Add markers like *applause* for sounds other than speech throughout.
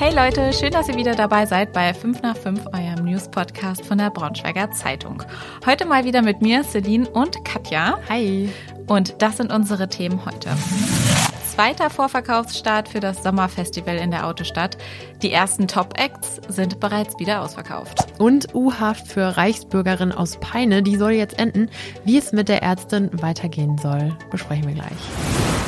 Hey Leute, schön, dass ihr wieder dabei seid bei 5 nach 5, eurem News-Podcast von der Braunschweiger Zeitung. Heute mal wieder mit mir, Celine und Katja. Hi. Und das sind unsere Themen heute. Zweiter Vorverkaufsstart für das Sommerfestival in der Autostadt. Die ersten Top-Acts sind bereits wieder ausverkauft. Und U-Haft für Reichsbürgerin aus Peine, die soll jetzt enden. Wie es mit der Ärztin weitergehen soll, besprechen wir gleich.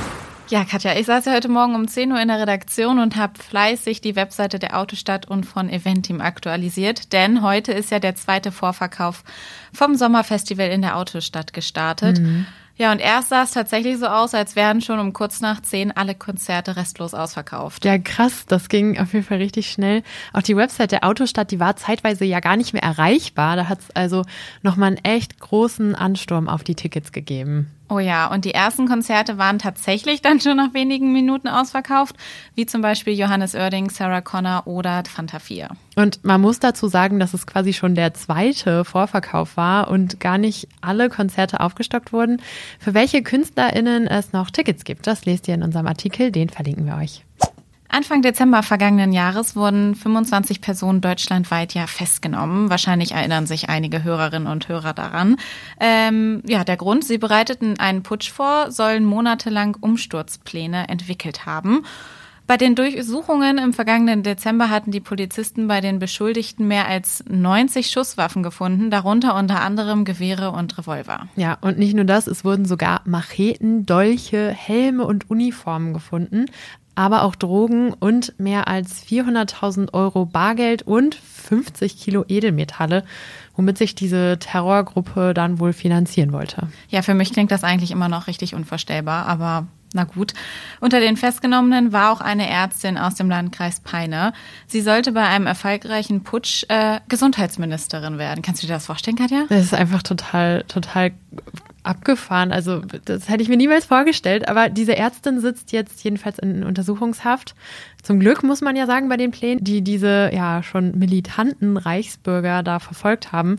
Ja, Katja, ich saß ja heute Morgen um 10 Uhr in der Redaktion und habe fleißig die Webseite der Autostadt und von Eventim aktualisiert, denn heute ist ja der zweite Vorverkauf vom Sommerfestival in der Autostadt gestartet. Mhm. Ja, und erst sah es tatsächlich so aus, als wären schon um kurz nach zehn alle Konzerte restlos ausverkauft. Ja, krass, das ging auf jeden Fall richtig schnell. Auch die Website der Autostadt, die war zeitweise ja gar nicht mehr erreichbar. Da hat es also nochmal einen echt großen Ansturm auf die Tickets gegeben. Oh ja, und die ersten Konzerte waren tatsächlich dann schon nach wenigen Minuten ausverkauft, wie zum Beispiel Johannes Oerding, Sarah Connor oder Fanta 4. Und man muss dazu sagen, dass es quasi schon der zweite Vorverkauf war und gar nicht alle Konzerte aufgestockt wurden. Für welche KünstlerInnen es noch Tickets gibt, das lest ihr in unserem Artikel, den verlinken wir euch. Anfang Dezember vergangenen Jahres wurden 25 Personen deutschlandweit ja festgenommen. Wahrscheinlich erinnern sich einige Hörerinnen und Hörer daran. Ähm, ja, der Grund, sie bereiteten einen Putsch vor, sollen monatelang Umsturzpläne entwickelt haben. Bei den Durchsuchungen im vergangenen Dezember hatten die Polizisten bei den Beschuldigten mehr als 90 Schusswaffen gefunden, darunter unter anderem Gewehre und Revolver. Ja, und nicht nur das, es wurden sogar Macheten, Dolche, Helme und Uniformen gefunden aber auch Drogen und mehr als 400.000 Euro Bargeld und 50 Kilo Edelmetalle, womit sich diese Terrorgruppe dann wohl finanzieren wollte. Ja, für mich klingt das eigentlich immer noch richtig unvorstellbar, aber na gut. Unter den Festgenommenen war auch eine Ärztin aus dem Landkreis Peine. Sie sollte bei einem erfolgreichen Putsch äh, Gesundheitsministerin werden. Kannst du dir das vorstellen, Katja? Das ist einfach total, total abgefahren. Also das hätte ich mir niemals vorgestellt. Aber diese Ärztin sitzt jetzt jedenfalls in Untersuchungshaft. Zum Glück muss man ja sagen, bei den Plänen, die diese ja schon militanten Reichsbürger da verfolgt haben.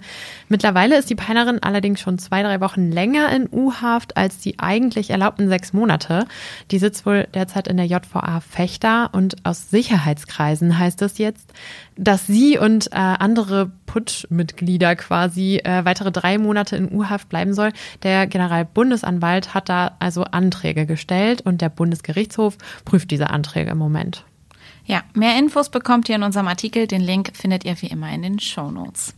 Mittlerweile ist die Peinerin allerdings schon zwei, drei Wochen länger in U-Haft als die eigentlich erlaubten sechs Monate. Die sitzt wohl derzeit in der JVA Fechter und aus Sicherheitskreisen heißt es jetzt, dass sie und äh, andere Putschmitglieder quasi äh, weitere drei Monate in U-Haft bleiben soll. Der Generalbundesanwalt hat da also Anträge gestellt und der Bundesgerichtshof prüft diese Anträge im Moment. Ja, mehr Infos bekommt ihr in unserem Artikel. Den Link findet ihr wie immer in den Show Notes.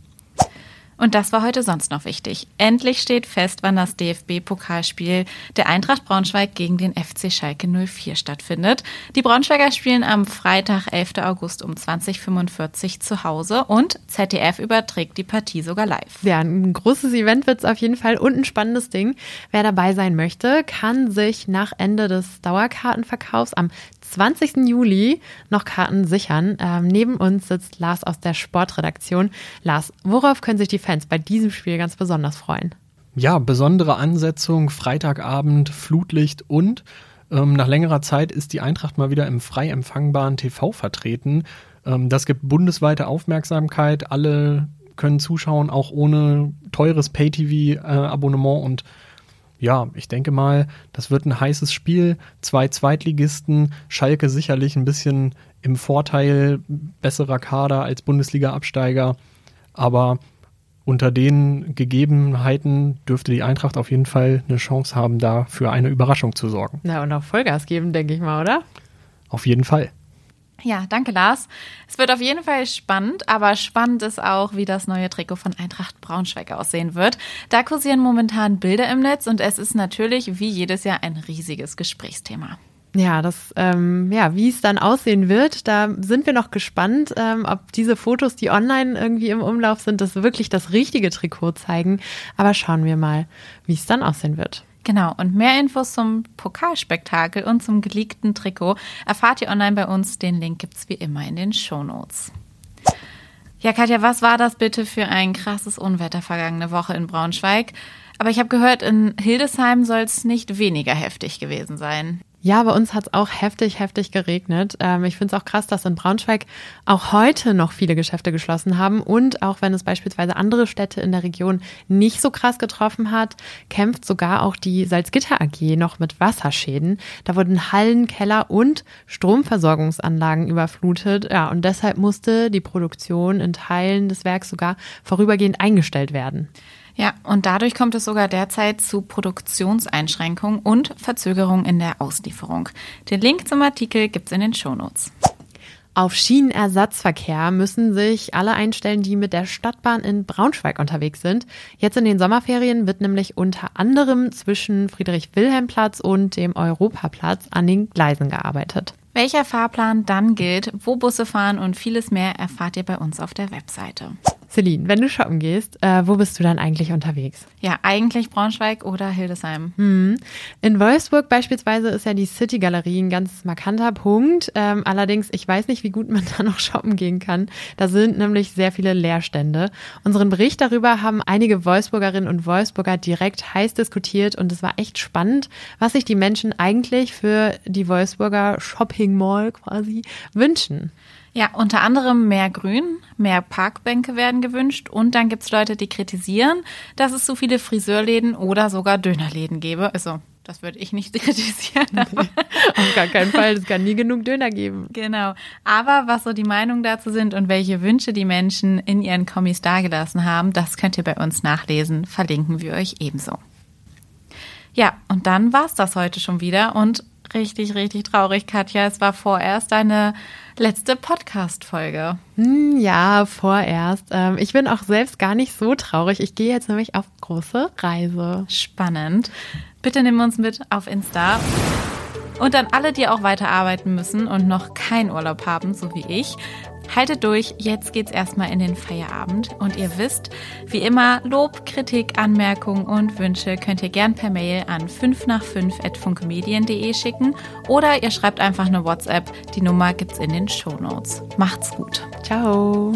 Und das war heute sonst noch wichtig. Endlich steht fest, wann das DFB-Pokalspiel der Eintracht Braunschweig gegen den FC Schalke 04 stattfindet. Die Braunschweiger spielen am Freitag, 11. August um 2045 zu Hause und ZDF überträgt die Partie sogar live. Ja, ein großes Event wird es auf jeden Fall und ein spannendes Ding. Wer dabei sein möchte, kann sich nach Ende des Dauerkartenverkaufs am 20. Juli noch Karten sichern. Ähm, neben uns sitzt Lars aus der Sportredaktion. Lars, worauf können sich die Fans bei diesem Spiel ganz besonders freuen? Ja, besondere Ansetzung, Freitagabend, Flutlicht und ähm, nach längerer Zeit ist die Eintracht mal wieder im frei empfangbaren TV vertreten. Ähm, das gibt bundesweite Aufmerksamkeit. Alle können zuschauen, auch ohne teures Pay-TV-Abonnement äh, und ja, ich denke mal, das wird ein heißes Spiel. Zwei Zweitligisten, Schalke sicherlich ein bisschen im Vorteil, besserer Kader als Bundesliga-Absteiger. Aber unter den Gegebenheiten dürfte die Eintracht auf jeden Fall eine Chance haben, da für eine Überraschung zu sorgen. Na, und auch Vollgas geben, denke ich mal, oder? Auf jeden Fall. Ja, danke Lars. Es wird auf jeden Fall spannend, aber spannend ist auch, wie das neue Trikot von Eintracht Braunschweig aussehen wird. Da kursieren momentan Bilder im Netz und es ist natürlich wie jedes Jahr ein riesiges Gesprächsthema. Ja, das, ähm, ja, wie es dann aussehen wird, da sind wir noch gespannt, ähm, ob diese Fotos, die online irgendwie im Umlauf sind, das wirklich das richtige Trikot zeigen. Aber schauen wir mal, wie es dann aussehen wird. Genau, und mehr Infos zum Pokalspektakel und zum geleakten Trikot erfahrt ihr online bei uns. Den Link gibt es wie immer in den Show Notes. Ja, Katja, was war das bitte für ein krasses Unwetter vergangene Woche in Braunschweig? Aber ich habe gehört, in Hildesheim soll es nicht weniger heftig gewesen sein. Ja, bei uns hat es auch heftig, heftig geregnet. Ähm, ich finde es auch krass, dass in Braunschweig auch heute noch viele Geschäfte geschlossen haben. Und auch wenn es beispielsweise andere Städte in der Region nicht so krass getroffen hat, kämpft sogar auch die Salzgitter AG noch mit Wasserschäden. Da wurden Hallen, Keller und Stromversorgungsanlagen überflutet. Ja, und deshalb musste die Produktion in Teilen des Werks sogar vorübergehend eingestellt werden. Ja, und dadurch kommt es sogar derzeit zu Produktionseinschränkungen und Verzögerungen in der Auslieferung. Den Link zum Artikel gibt's in den Shownotes. Auf Schienenersatzverkehr müssen sich alle einstellen, die mit der Stadtbahn in Braunschweig unterwegs sind. Jetzt in den Sommerferien wird nämlich unter anderem zwischen Friedrich-Wilhelm-Platz und dem Europaplatz an den Gleisen gearbeitet. Welcher Fahrplan dann gilt, wo Busse fahren und vieles mehr erfahrt ihr bei uns auf der Webseite. Celine, wenn du shoppen gehst, äh, wo bist du dann eigentlich unterwegs? Ja, eigentlich Braunschweig oder Hildesheim. Hm. In Wolfsburg beispielsweise ist ja die City Galerie ein ganz markanter Punkt. Ähm, allerdings, ich weiß nicht, wie gut man *laughs* da noch shoppen gehen kann. Da sind nämlich sehr viele Leerstände. Unseren Bericht darüber haben einige Wolfsburgerinnen und Wolfsburger direkt heiß diskutiert und es war echt spannend, was sich die Menschen eigentlich für die Wolfsburger Shopping Mall quasi wünschen. Ja, unter anderem mehr Grün, mehr Parkbänke werden gewünscht und dann gibt's Leute, die kritisieren, dass es zu viele Friseurläden oder sogar Dönerläden gäbe. Also, das würde ich nicht *laughs* kritisieren. Nee, auf gar keinen Fall, es kann nie genug Döner geben. Genau. Aber was so die Meinungen dazu sind und welche Wünsche die Menschen in ihren Kommis dargelassen haben, das könnt ihr bei uns nachlesen. Verlinken wir euch ebenso. Ja, und dann war's das heute schon wieder und richtig, richtig traurig, Katja. Es war vorerst eine letzte Podcast-Folge. Hm, ja, vorerst. Ähm, ich bin auch selbst gar nicht so traurig. Ich gehe jetzt nämlich auf große Reise. Spannend. Bitte nimm uns mit auf Insta. Und an alle, die auch weiterarbeiten müssen und noch keinen Urlaub haben, so wie ich, Haltet durch, jetzt geht's erstmal in den Feierabend und ihr wisst, wie immer, Lob, Kritik, Anmerkungen und Wünsche könnt ihr gern per Mail an 5 nach 5 at funkemedien.de schicken oder ihr schreibt einfach eine WhatsApp. Die Nummer gibt's in den Show Notes. Macht's gut. Ciao.